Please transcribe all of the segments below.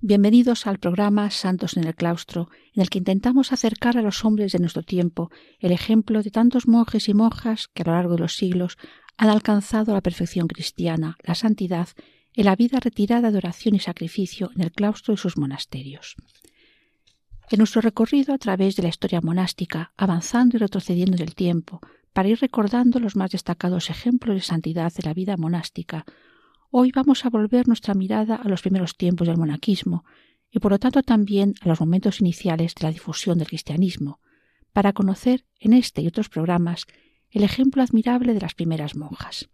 bienvenidos al programa Santos en el Claustro, en el que intentamos acercar a los hombres de nuestro tiempo el ejemplo de tantos monjes y monjas que a lo largo de los siglos han alcanzado la perfección cristiana, la santidad, en la vida retirada de oración y sacrificio en el claustro y sus monasterios. En nuestro recorrido a través de la historia monástica, avanzando y retrocediendo en el tiempo, para ir recordando los más destacados ejemplos de santidad de la vida monástica, Hoy vamos a volver nuestra mirada a los primeros tiempos del monaquismo y por lo tanto también a los momentos iniciales de la difusión del cristianismo, para conocer en este y otros programas el ejemplo admirable de las primeras monjas.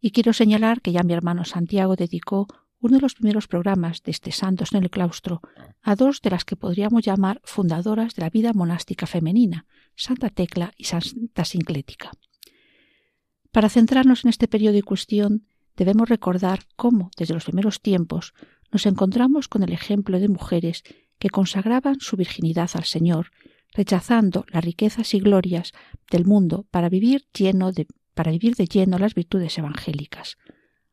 Y quiero señalar que ya mi hermano Santiago dedicó uno de los primeros programas de este Santos en el Claustro a dos de las que podríamos llamar fundadoras de la vida monástica femenina, Santa Tecla y Santa Sinclética. Para centrarnos en este periodo y cuestión, debemos recordar cómo, desde los primeros tiempos, nos encontramos con el ejemplo de mujeres que consagraban su virginidad al Señor, rechazando las riquezas y glorias del mundo para vivir, lleno de, para vivir de lleno las virtudes evangélicas,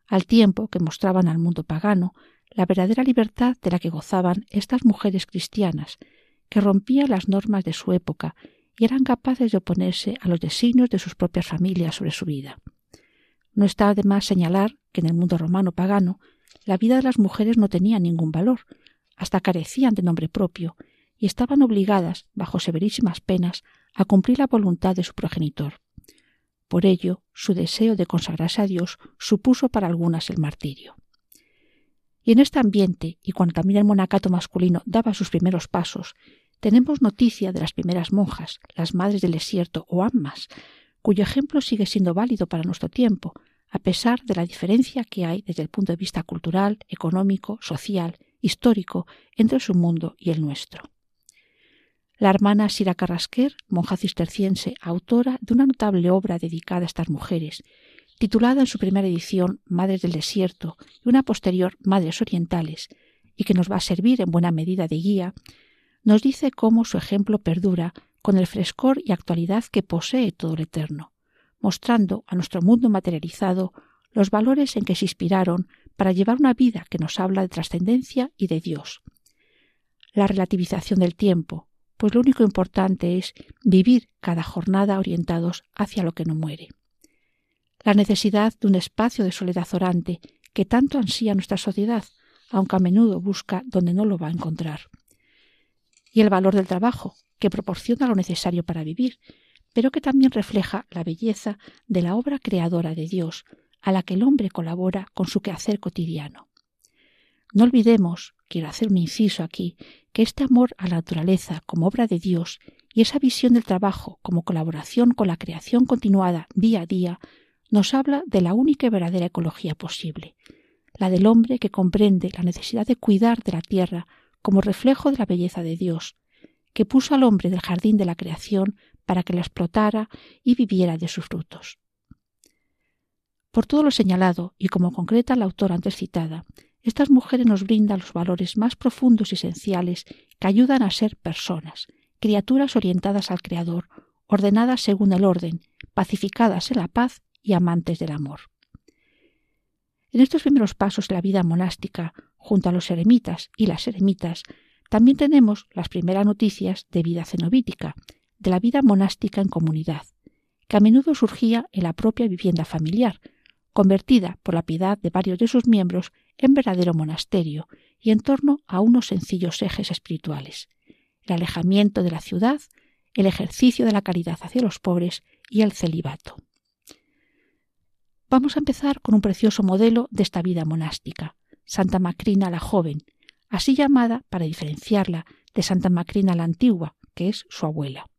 al tiempo que mostraban al mundo pagano la verdadera libertad de la que gozaban estas mujeres cristianas, que rompían las normas de su época y eran capaces de oponerse a los designios de sus propias familias sobre su vida. No está de más señalar que en el mundo romano pagano la vida de las mujeres no tenía ningún valor, hasta carecían de nombre propio, y estaban obligadas, bajo severísimas penas, a cumplir la voluntad de su progenitor. Por ello, su deseo de consagrarse a Dios supuso para algunas el martirio. Y en este ambiente, y cuando también el monacato masculino daba sus primeros pasos, tenemos noticia de las primeras monjas, las madres del desierto o ammas, cuyo ejemplo sigue siendo válido para nuestro tiempo, a pesar de la diferencia que hay desde el punto de vista cultural, económico, social, histórico entre su mundo y el nuestro. La hermana Sira Carrasquer, monja cisterciense, autora de una notable obra dedicada a estas mujeres, titulada en su primera edición Madres del Desierto y una posterior Madres Orientales, y que nos va a servir en buena medida de guía, nos dice cómo su ejemplo perdura con el frescor y actualidad que posee todo lo eterno, mostrando a nuestro mundo materializado los valores en que se inspiraron para llevar una vida que nos habla de trascendencia y de Dios. La relativización del tiempo, pues lo único importante es vivir cada jornada orientados hacia lo que no muere. La necesidad de un espacio de soledad orante que tanto ansía nuestra sociedad, aunque a menudo busca donde no lo va a encontrar. Y el valor del trabajo, que proporciona lo necesario para vivir, pero que también refleja la belleza de la obra creadora de Dios, a la que el hombre colabora con su quehacer cotidiano. No olvidemos, quiero hacer un inciso aquí, que este amor a la naturaleza como obra de Dios y esa visión del trabajo como colaboración con la creación continuada día a día nos habla de la única y verdadera ecología posible, la del hombre que comprende la necesidad de cuidar de la tierra como reflejo de la belleza de Dios, que puso al hombre del jardín de la creación para que la explotara y viviera de sus frutos. Por todo lo señalado, y como concreta la autora antes citada, estas mujeres nos brindan los valores más profundos y esenciales que ayudan a ser personas, criaturas orientadas al Creador, ordenadas según el orden, pacificadas en la paz y amantes del amor. En estos primeros pasos de la vida monástica, junto a los eremitas y las eremitas, también tenemos las primeras noticias de vida cenobítica, de la vida monástica en comunidad, que a menudo surgía en la propia vivienda familiar, convertida por la piedad de varios de sus miembros en verdadero monasterio y en torno a unos sencillos ejes espirituales, el alejamiento de la ciudad, el ejercicio de la caridad hacia los pobres y el celibato. Vamos a empezar con un precioso modelo de esta vida monástica, Santa Macrina la joven, así llamada para diferenciarla de Santa Macrina la Antigua, que es su abuela.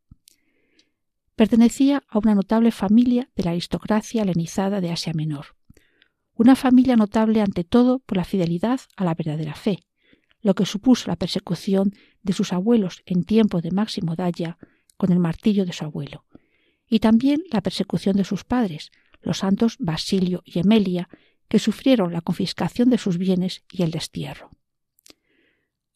Pertenecía a una notable familia de la aristocracia helenizada de Asia Menor, una familia notable ante todo por la fidelidad a la verdadera fe, lo que supuso la persecución de sus abuelos en tiempo de Máximo Daya con el martillo de su abuelo, y también la persecución de sus padres, los santos Basilio y Emelia, que sufrieron la confiscación de sus bienes y el destierro.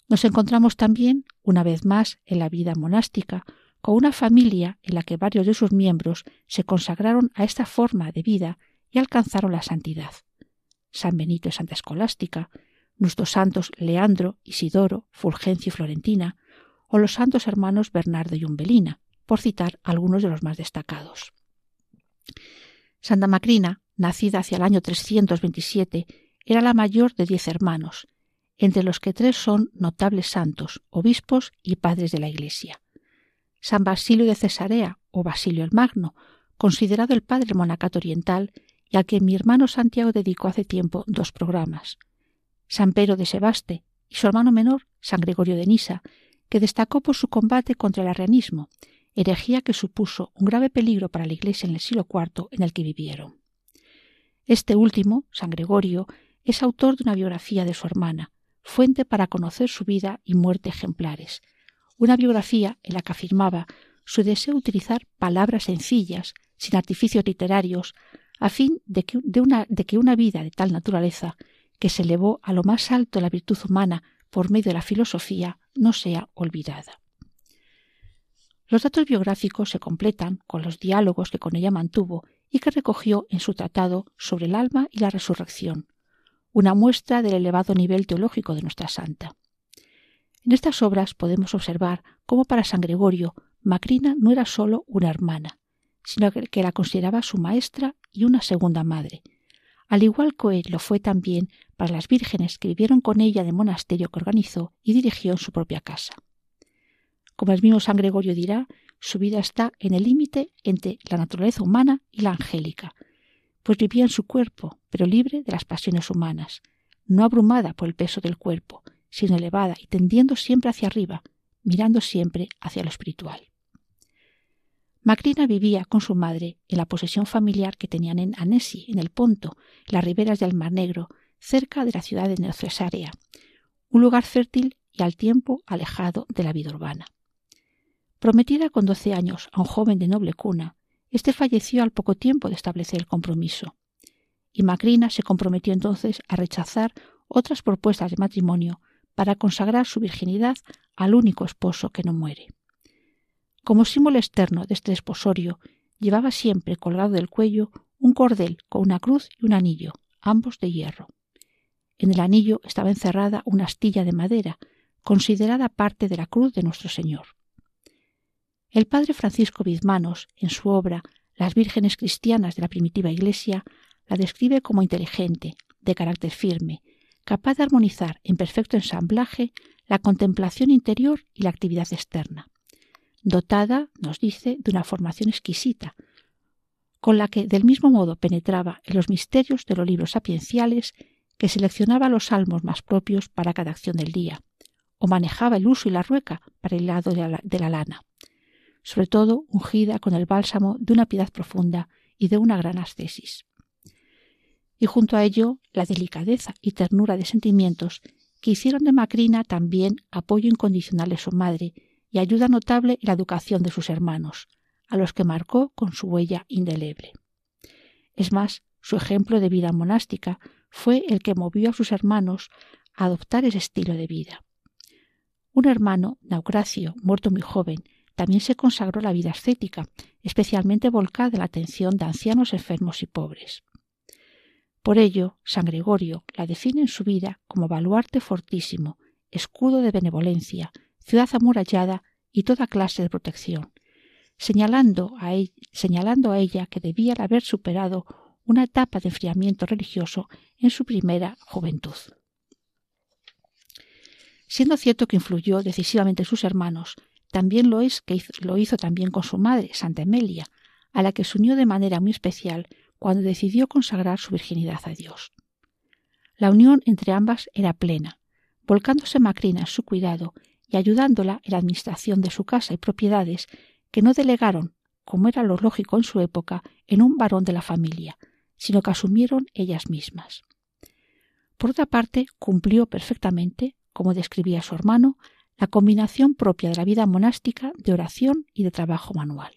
Nos encontramos también, una vez más, en la vida monástica, con una familia en la que varios de sus miembros se consagraron a esta forma de vida y alcanzaron la santidad. San Benito y Santa Escolástica, nuestros santos Leandro, Isidoro, Fulgencio y Florentina, o los santos hermanos Bernardo y Umbelina, por citar algunos de los más destacados. Santa Macrina, nacida hacia el año 327, era la mayor de diez hermanos, entre los que tres son notables santos, obispos y padres de la Iglesia. San Basilio de Cesarea, o Basilio el Magno, considerado el padre monacato oriental, y al que mi hermano Santiago dedicó hace tiempo dos programas. San Pedro de Sebaste y su hermano menor, San Gregorio de Nisa, que destacó por su combate contra el arrianismo, herejía que supuso un grave peligro para la Iglesia en el siglo IV en el que vivieron. Este último, San Gregorio, es autor de una biografía de su hermana, fuente para conocer su vida y muerte ejemplares, una biografía en la que afirmaba su deseo de utilizar palabras sencillas, sin artificios literarios, a fin de que, una, de que una vida de tal naturaleza, que se elevó a lo más alto de la virtud humana por medio de la filosofía, no sea olvidada. Los datos biográficos se completan con los diálogos que con ella mantuvo y que recogió en su tratado sobre el alma y la resurrección, una muestra del elevado nivel teológico de nuestra santa. En estas obras podemos observar cómo para San Gregorio Macrina no era sólo una hermana, sino que la consideraba su maestra y una segunda madre, al igual que lo fue también para las vírgenes que vivieron con ella en el monasterio que organizó y dirigió en su propia casa. Como el mismo San Gregorio dirá, su vida está en el límite entre la naturaleza humana y la angélica, pues vivía en su cuerpo, pero libre de las pasiones humanas, no abrumada por el peso del cuerpo, sino elevada y tendiendo siempre hacia arriba, mirando siempre hacia lo espiritual. Macrina vivía con su madre en la posesión familiar que tenían en Anesi, en el Ponto, en las riberas del Mar Negro, cerca de la ciudad de Neocesarea, un lugar fértil y al tiempo alejado de la vida urbana. Prometida con doce años a un joven de noble cuna, éste falleció al poco tiempo de establecer el compromiso, y Macrina se comprometió entonces a rechazar otras propuestas de matrimonio para consagrar su virginidad al único esposo que no muere. Como símbolo externo de este desposorio, llevaba siempre colgado del cuello un cordel con una cruz y un anillo, ambos de hierro. En el anillo estaba encerrada una astilla de madera, considerada parte de la cruz de nuestro Señor. El padre Francisco Bizmanos, en su obra Las vírgenes cristianas de la primitiva Iglesia, la describe como inteligente, de carácter firme, capaz de armonizar en perfecto ensamblaje la contemplación interior y la actividad externa. Dotada, nos dice, de una formación exquisita, con la que del mismo modo penetraba en los misterios de los libros sapienciales que seleccionaba los salmos más propios para cada acción del día, o manejaba el uso y la rueca para el lado de la lana sobre todo ungida con el bálsamo de una piedad profunda y de una gran ascesis. Y junto a ello la delicadeza y ternura de sentimientos que hicieron de Macrina también apoyo incondicional de su madre y ayuda notable en la educación de sus hermanos, a los que marcó con su huella indeleble. Es más, su ejemplo de vida monástica fue el que movió a sus hermanos a adoptar ese estilo de vida. Un hermano, Naucracio, muerto muy joven, también se consagró la vida ascética, especialmente volcada en la atención de ancianos enfermos y pobres. Por ello, San Gregorio la define en su vida como baluarte fortísimo, escudo de benevolencia, ciudad amurallada y toda clase de protección, señalando a, ella, señalando a ella que debía haber superado una etapa de enfriamiento religioso en su primera juventud. Siendo cierto que influyó decisivamente en sus hermanos, también lo es que lo hizo también con su madre, Santa Emelia, a la que se unió de manera muy especial cuando decidió consagrar su virginidad a Dios. La unión entre ambas era plena, volcándose Macrina en su cuidado y ayudándola en la administración de su casa y propiedades que no delegaron, como era lo lógico en su época, en un varón de la familia, sino que asumieron ellas mismas. Por otra parte, cumplió perfectamente, como describía su hermano, la combinación propia de la vida monástica de oración y de trabajo manual.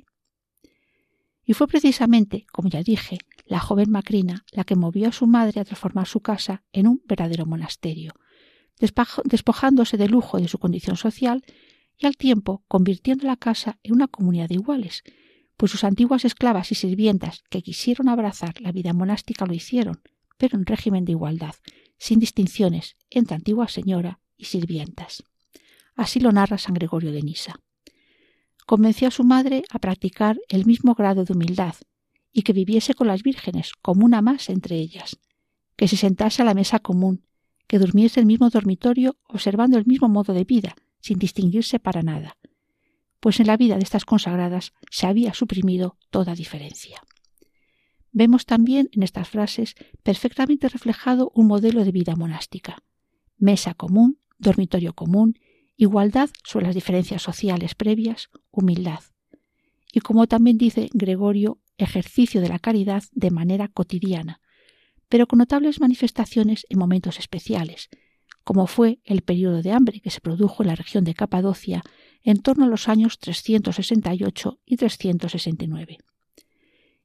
Y fue precisamente, como ya dije, la joven Macrina la que movió a su madre a transformar su casa en un verdadero monasterio, despojándose de lujo de su condición social y al tiempo convirtiendo la casa en una comunidad de iguales, pues sus antiguas esclavas y sirvientas que quisieron abrazar la vida monástica lo hicieron, pero en régimen de igualdad, sin distinciones entre antigua señora y sirvientas. Así lo narra San Gregorio de Nisa. Convenció a su madre a practicar el mismo grado de humildad y que viviese con las vírgenes como una más entre ellas, que se sentase a la mesa común, que durmiese en el mismo dormitorio observando el mismo modo de vida, sin distinguirse para nada, pues en la vida de estas consagradas se había suprimido toda diferencia. Vemos también en estas frases perfectamente reflejado un modelo de vida monástica. Mesa común, dormitorio común igualdad sobre las diferencias sociales previas, humildad. Y como también dice Gregorio, ejercicio de la caridad de manera cotidiana, pero con notables manifestaciones en momentos especiales, como fue el periodo de hambre que se produjo en la región de Capadocia en torno a los años 368 y 369.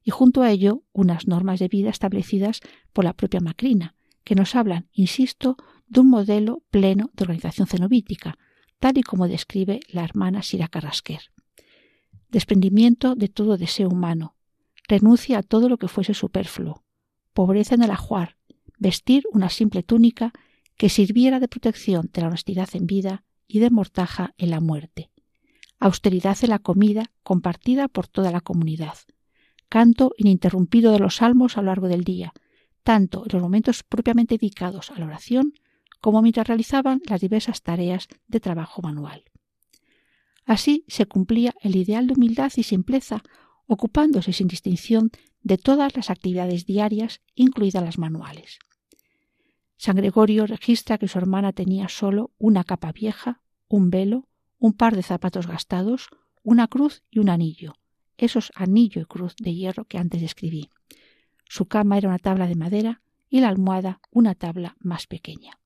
Y junto a ello, unas normas de vida establecidas por la propia Macrina, que nos hablan, insisto, de un modelo pleno de organización cenobítica, tal y como describe la hermana Sira Carrasquer. Desprendimiento de todo deseo humano, renuncia a todo lo que fuese superfluo, pobreza en el ajuar, vestir una simple túnica que sirviera de protección de la honestidad en vida y de mortaja en la muerte, austeridad en la comida compartida por toda la comunidad, canto ininterrumpido de los salmos a lo largo del día, tanto en los momentos propiamente dedicados a la oración como mientras realizaban las diversas tareas de trabajo manual. Así se cumplía el ideal de humildad y simpleza, ocupándose sin distinción de todas las actividades diarias, incluidas las manuales. San Gregorio registra que su hermana tenía solo una capa vieja, un velo, un par de zapatos gastados, una cruz y un anillo, esos anillo y cruz de hierro que antes describí. Su cama era una tabla de madera y la almohada una tabla más pequeña.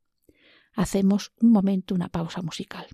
Hacemos un momento una pausa musical.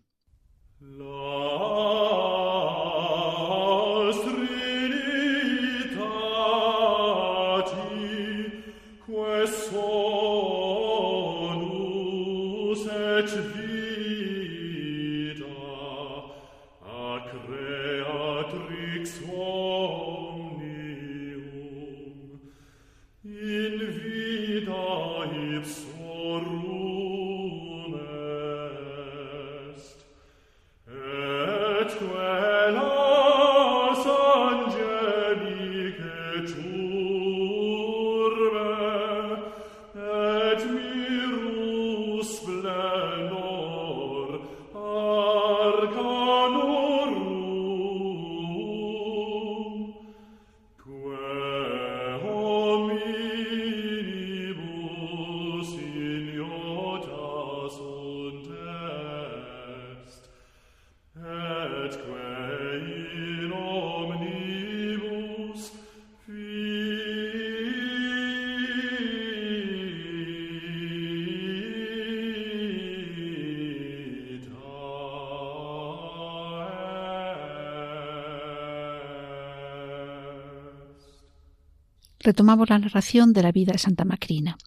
Retomamos la narración de la vida de Santa Macrina.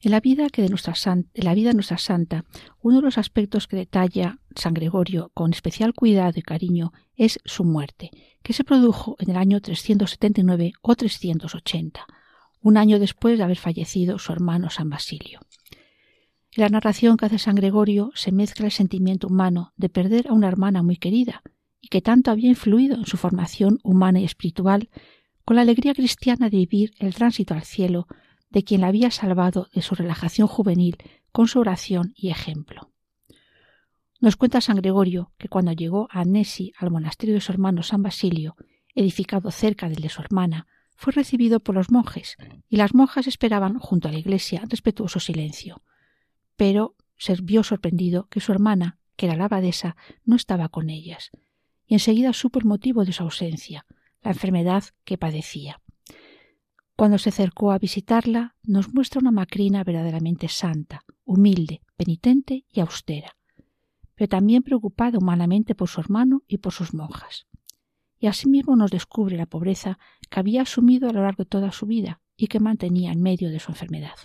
En la vida, de nuestra la vida de nuestra santa, uno de los aspectos que detalla San Gregorio con especial cuidado y cariño es su muerte, que se produjo en el año 379 o 380, un año después de haber fallecido su hermano San Basilio. En la narración que hace San Gregorio se mezcla el sentimiento humano de perder a una hermana muy querida y que tanto había influido en su formación humana y espiritual con la alegría cristiana de vivir el tránsito al cielo de quien la había salvado de su relajación juvenil con su oración y ejemplo. Nos cuenta San Gregorio que cuando llegó a Anesi al monasterio de su hermano San Basilio, edificado cerca del de su hermana, fue recibido por los monjes, y las monjas esperaban junto a la iglesia respetuoso silencio. Pero se vio sorprendido que su hermana, que era la abadesa, no estaba con ellas, y enseguida supo el motivo de su ausencia, la enfermedad que padecía. Cuando se acercó a visitarla, nos muestra una macrina verdaderamente santa, humilde, penitente y austera, pero también preocupada humanamente por su hermano y por sus monjas. Y asimismo nos descubre la pobreza que había asumido a lo largo de toda su vida y que mantenía en medio de su enfermedad.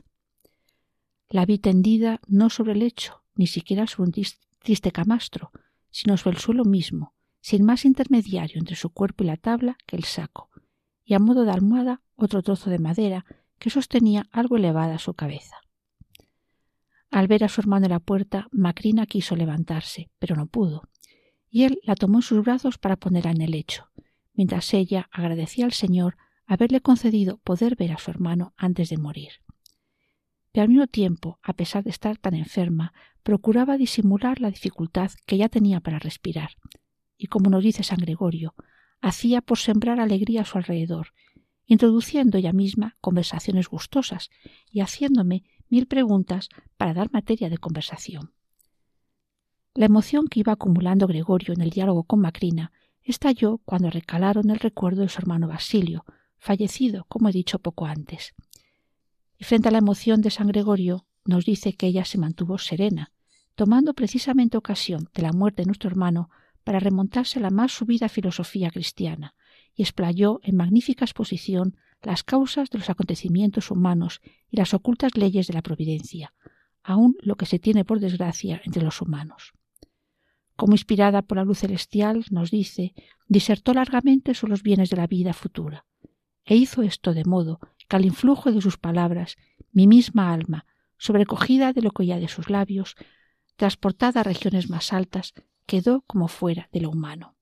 La vi tendida no sobre el lecho, ni siquiera sobre un triste camastro, sino sobre el suelo mismo, sin más intermediario entre su cuerpo y la tabla que el saco, y a modo de almohada otro trozo de madera que sostenía algo elevada su cabeza. Al ver a su hermano en la puerta, Macrina quiso levantarse, pero no pudo, y él la tomó en sus brazos para ponerla en el lecho, mientras ella agradecía al Señor haberle concedido poder ver a su hermano antes de morir. Pero al mismo tiempo, a pesar de estar tan enferma, procuraba disimular la dificultad que ya tenía para respirar, y como nos dice San Gregorio, hacía por sembrar alegría a su alrededor, introduciendo ella misma conversaciones gustosas y haciéndome mil preguntas para dar materia de conversación. La emoción que iba acumulando Gregorio en el diálogo con Macrina estalló cuando recalaron el recuerdo de su hermano Basilio, fallecido, como he dicho poco antes. Y frente a la emoción de San Gregorio, nos dice que ella se mantuvo serena, tomando precisamente ocasión de la muerte de nuestro hermano para remontarse a la más subida filosofía cristiana, y explayó en magnífica exposición las causas de los acontecimientos humanos y las ocultas leyes de la providencia, aun lo que se tiene por desgracia entre los humanos. Como inspirada por la luz celestial, nos dice, disertó largamente sobre los bienes de la vida futura, e hizo esto de modo que al influjo de sus palabras mi misma alma, sobrecogida de lo que oía de sus labios, transportada a regiones más altas, quedó como fuera de lo humano.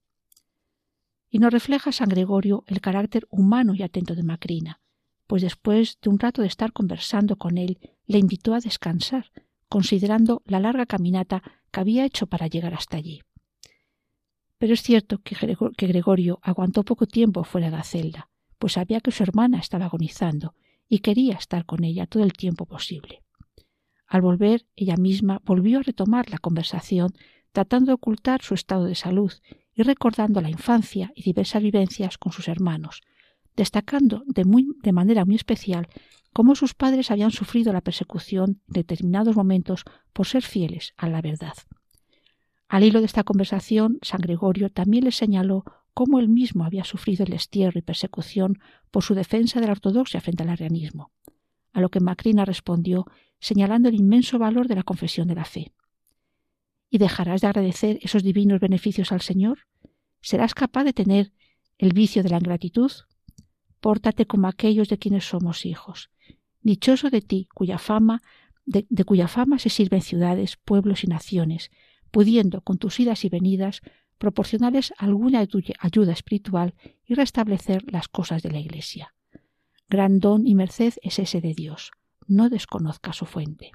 Y nos refleja San Gregorio el carácter humano y atento de Macrina, pues después de un rato de estar conversando con él, le invitó a descansar, considerando la larga caminata que había hecho para llegar hasta allí. Pero es cierto que, Gregorio aguantó poco tiempo fuera de la celda, pues sabía que su hermana estaba agonizando y quería estar con ella todo el tiempo posible. Al volver, ella misma volvió a retomar la conversación tratando de ocultar su estado de salud y recordando la infancia y diversas vivencias con sus hermanos, destacando de, muy, de manera muy especial cómo sus padres habían sufrido la persecución en determinados momentos por ser fieles a la verdad. Al hilo de esta conversación, San Gregorio también les señaló cómo él mismo había sufrido el destierro y persecución por su defensa de la ortodoxia frente al arrianismo, a lo que Macrina respondió señalando el inmenso valor de la confesión de la fe y dejarás de agradecer esos divinos beneficios al Señor? ¿Serás capaz de tener el vicio de la ingratitud? Pórtate como aquellos de quienes somos hijos. Dichoso de ti, cuya fama, de, cuya fama se sirven ciudades, pueblos y naciones, pudiendo, con tus idas y venidas, proporcionarles alguna ayuda espiritual y restablecer las cosas de la Iglesia. Gran don y merced es ese de Dios. No desconozca su fuente.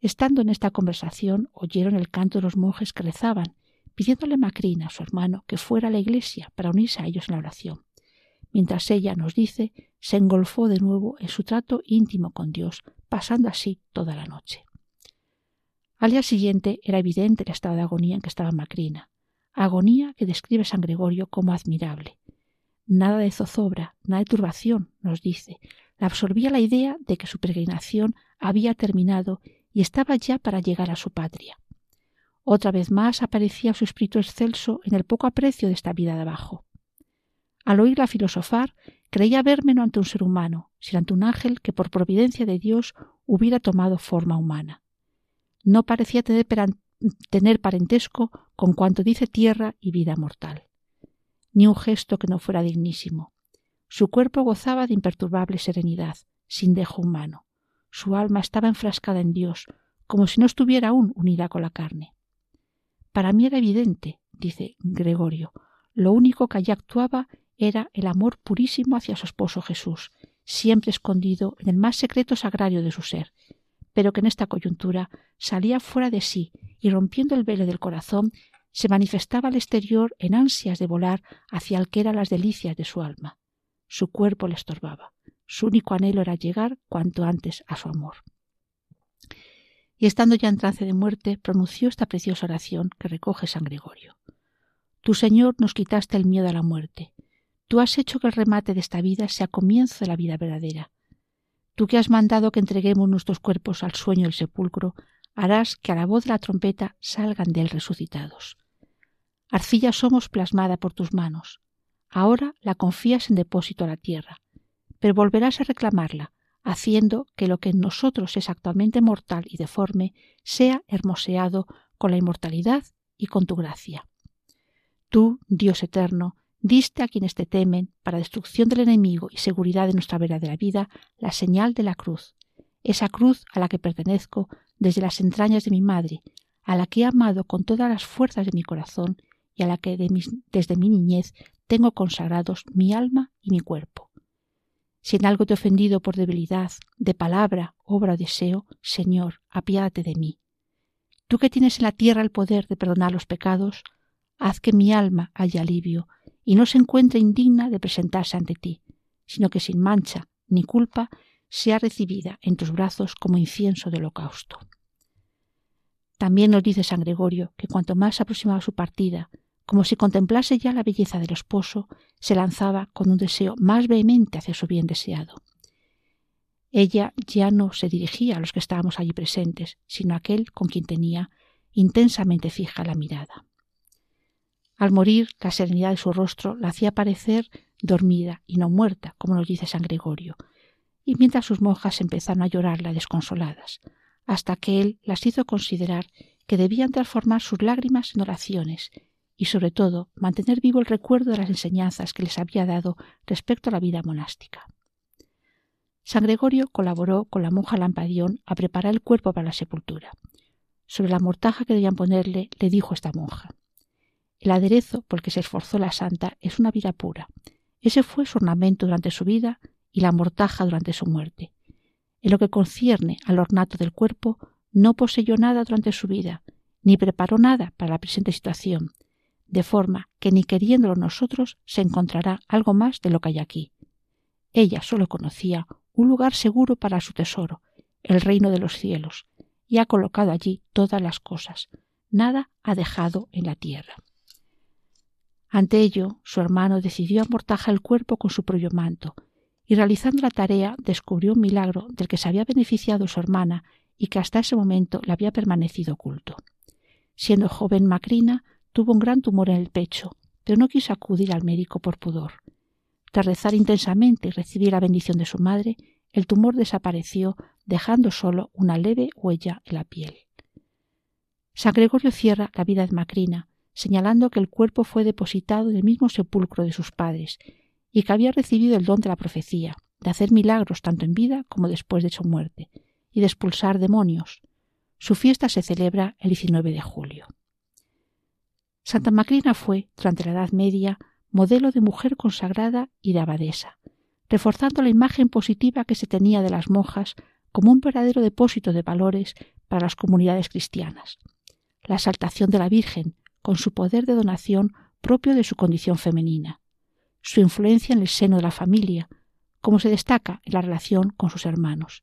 Estando en esta conversación, oyeron el canto de los monjes que rezaban, pidiéndole a Macrina, su hermano, que fuera a la iglesia para unirse a ellos en la oración. Mientras ella nos dice, se engolfó de nuevo en su trato íntimo con Dios, pasando así toda la noche. Al día siguiente era evidente el estado de agonía en que estaba Macrina, agonía que describe San Gregorio como admirable. Nada de zozobra, nada de turbación, nos dice. La absorbía la idea de que su peregrinación había terminado y estaba ya para llegar a su patria. Otra vez más aparecía su espíritu excelso en el poco aprecio de esta vida de abajo. Al oírla filosofar, creía verme no ante un ser humano, sino ante un ángel que por providencia de Dios hubiera tomado forma humana. No parecía tener, tener parentesco con cuanto dice tierra y vida mortal. Ni un gesto que no fuera dignísimo. Su cuerpo gozaba de imperturbable serenidad, sin dejo humano. Su alma estaba enfrascada en Dios, como si no estuviera aún unida con la carne. Para mí era evidente, dice Gregorio, lo único que allí actuaba era el amor purísimo hacia su esposo Jesús, siempre escondido en el más secreto sagrario de su ser, pero que en esta coyuntura salía fuera de sí y rompiendo el velo del corazón se manifestaba al exterior en ansias de volar hacia el que eran las delicias de su alma. Su cuerpo le estorbaba. Su único anhelo era llegar cuanto antes a su amor. Y estando ya en trance de muerte, pronunció esta preciosa oración que recoge San Gregorio. Tu Señor nos quitaste el miedo a la muerte. Tú has hecho que el remate de esta vida sea comienzo de la vida verdadera. Tú que has mandado que entreguemos nuestros cuerpos al sueño del sepulcro, harás que a la voz de la trompeta salgan de él resucitados. Arcilla somos plasmada por tus manos. Ahora la confías en depósito a la tierra, pero volverás a reclamarla, haciendo que lo que en nosotros es actualmente mortal y deforme sea hermoseado con la inmortalidad y con tu gracia. Tú, Dios eterno, diste a quienes te temen, para destrucción del enemigo y seguridad de nuestra verdadera vida, la señal de la cruz, esa cruz a la que pertenezco desde las entrañas de mi madre, a la que he amado con todas las fuerzas de mi corazón y a la que desde mi niñez tengo consagrados mi alma y mi cuerpo. Si en algo te he ofendido por debilidad, de palabra, obra o deseo, Señor, apiádate de mí. Tú que tienes en la tierra el poder de perdonar los pecados, haz que mi alma haya alivio y no se encuentre indigna de presentarse ante ti, sino que sin mancha ni culpa sea recibida en tus brazos como incienso de holocausto. También nos dice San Gregorio que cuanto más se aproximaba su partida, como si contemplase ya la belleza del esposo, se lanzaba con un deseo más vehemente hacia su bien deseado. Ella ya no se dirigía a los que estábamos allí presentes, sino a aquel con quien tenía intensamente fija la mirada. Al morir, la serenidad de su rostro la hacía parecer dormida y no muerta, como nos dice San Gregorio, y mientras sus monjas empezaron a llorarla desconsoladas, hasta que él las hizo considerar que debían transformar sus lágrimas en oraciones y sobre todo mantener vivo el recuerdo de las enseñanzas que les había dado respecto a la vida monástica. San Gregorio colaboró con la monja Lampadión a preparar el cuerpo para la sepultura. Sobre la mortaja que debían ponerle, le dijo esta monja El aderezo por el que se esforzó la santa es una vida pura. Ese fue su ornamento durante su vida y la mortaja durante su muerte. En lo que concierne al ornato del cuerpo, no poseyó nada durante su vida, ni preparó nada para la presente situación, de forma que ni queriéndolo nosotros se encontrará algo más de lo que hay aquí. Ella sólo conocía un lugar seguro para su tesoro, el reino de los cielos, y ha colocado allí todas las cosas. Nada ha dejado en la tierra. Ante ello, su hermano decidió amortajar el cuerpo con su propio manto, y realizando la tarea descubrió un milagro del que se había beneficiado su hermana y que hasta ese momento le había permanecido oculto. Siendo joven Macrina, tuvo un gran tumor en el pecho, pero no quiso acudir al médico por pudor. Tras rezar intensamente y recibir la bendición de su madre, el tumor desapareció, dejando solo una leve huella en la piel. San Gregorio cierra la vida de Macrina, señalando que el cuerpo fue depositado en el mismo sepulcro de sus padres y que había recibido el don de la profecía, de hacer milagros tanto en vida como después de su muerte, y de expulsar demonios. Su fiesta se celebra el 19 de julio. Santa Macrina fue, durante la Edad Media, modelo de mujer consagrada y de abadesa, reforzando la imagen positiva que se tenía de las monjas como un verdadero depósito de valores para las comunidades cristianas. La exaltación de la Virgen, con su poder de donación propio de su condición femenina, su influencia en el seno de la familia, como se destaca en la relación con sus hermanos,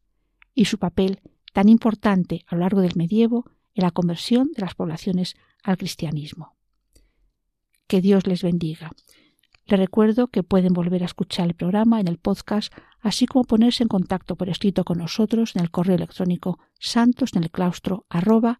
y su papel tan importante a lo largo del medievo en la conversión de las poblaciones al cristianismo. Que Dios les bendiga. Les recuerdo que pueden volver a escuchar el programa en el podcast, así como ponerse en contacto por escrito con nosotros en el correo electrónico santosnelclaustro arroba